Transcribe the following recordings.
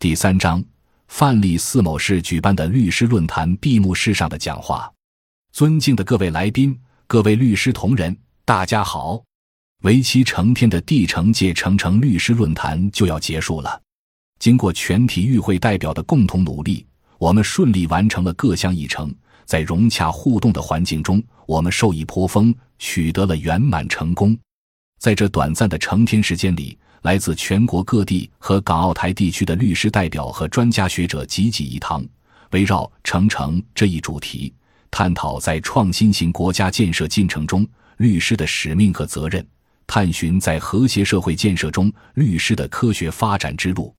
第三章，范蠡四某市举办的律师论坛闭幕式上的讲话。尊敬的各位来宾，各位律师同仁，大家好！为期成天的地城界成成律师论坛就要结束了。经过全体与会代表的共同努力，我们顺利完成了各项议程。在融洽互动的环境中，我们受益颇丰，取得了圆满成功。在这短暂的成天时间里，来自全国各地和港澳台地区的律师代表和专家学者济济一堂，围绕“成城”这一主题，探讨在创新型国家建设进程中律师的使命和责任，探寻在和谐社会建设中律师的科学发展之路。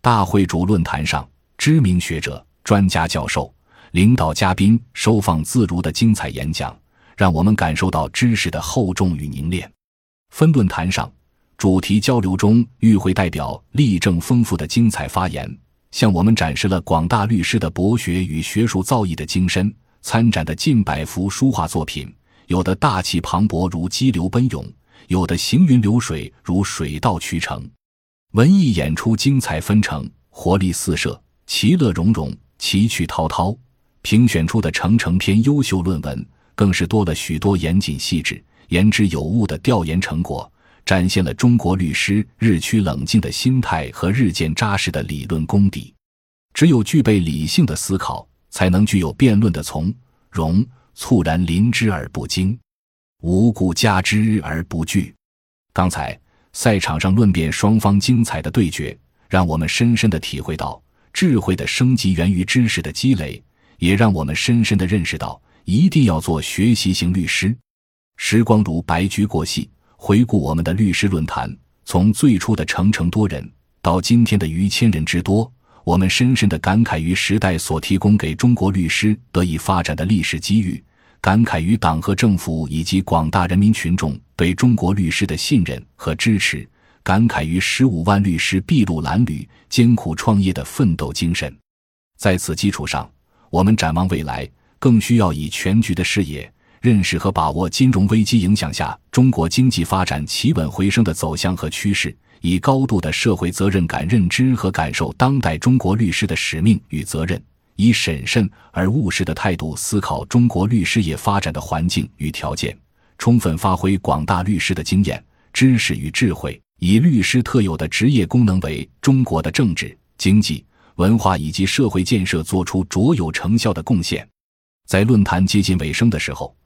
大会主论坛上，知名学者、专家、教授。领导嘉宾收放自如的精彩演讲，让我们感受到知识的厚重与凝练。分论坛上，主题交流中，与会代表立正丰富的精彩发言，向我们展示了广大律师的博学与学术造诣的精深。参展的近百幅书画作品，有的大气磅礴如激流奔涌，有的行云流水如水到渠成。文艺演出精彩纷呈，活力四射，其乐融融，奇趣滔滔。评选出的成成篇优秀论文，更是多了许多严谨细致、言之有物的调研成果，展现了中国律师日趋冷静的心态和日渐扎实的理论功底。只有具备理性的思考，才能具有辩论的从容，猝然临之而不惊，无故加之而不惧。刚才赛场上论辩双方精彩的对决，让我们深深的体会到，智慧的升级源于知识的积累。也让我们深深的认识到，一定要做学习型律师。时光如白驹过隙，回顾我们的律师论坛，从最初的成成多人，到今天的逾千人之多，我们深深的感慨于时代所提供给中国律师得以发展的历史机遇，感慨于党和政府以及广大人民群众对中国律师的信任和支持，感慨于十五万律师筚路蓝缕、艰苦创业的奋斗精神。在此基础上，我们展望未来，更需要以全局的视野认识和把握金融危机影响下中国经济发展企稳回升的走向和趋势，以高度的社会责任感认知和感受当代中国律师的使命与责任，以审慎而务实的态度思考中国律师业发展的环境与条件，充分发挥广大律师的经验、知识与智慧，以律师特有的职业功能为中国的政治、经济。文化以及社会建设做出卓有成效的贡献。在论坛接近尾声的时候，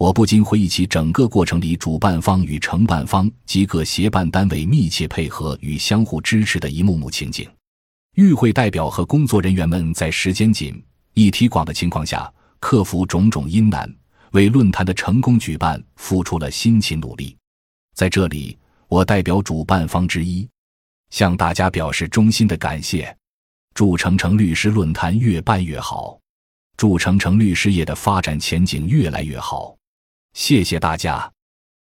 我不禁回忆起整个过程里主办方与承办方及各协办单位密切配合与相互支持的一幕幕情景。与会代表和工作人员们在时间紧、议题广的情况下，克服种种阴难，为论坛的成功举办付出了辛勤努力。在这里，我代表主办方之一，向大家表示衷心的感谢。祝成成律师论坛越办越好，祝成成律师业的发展前景越来越好。谢谢大家。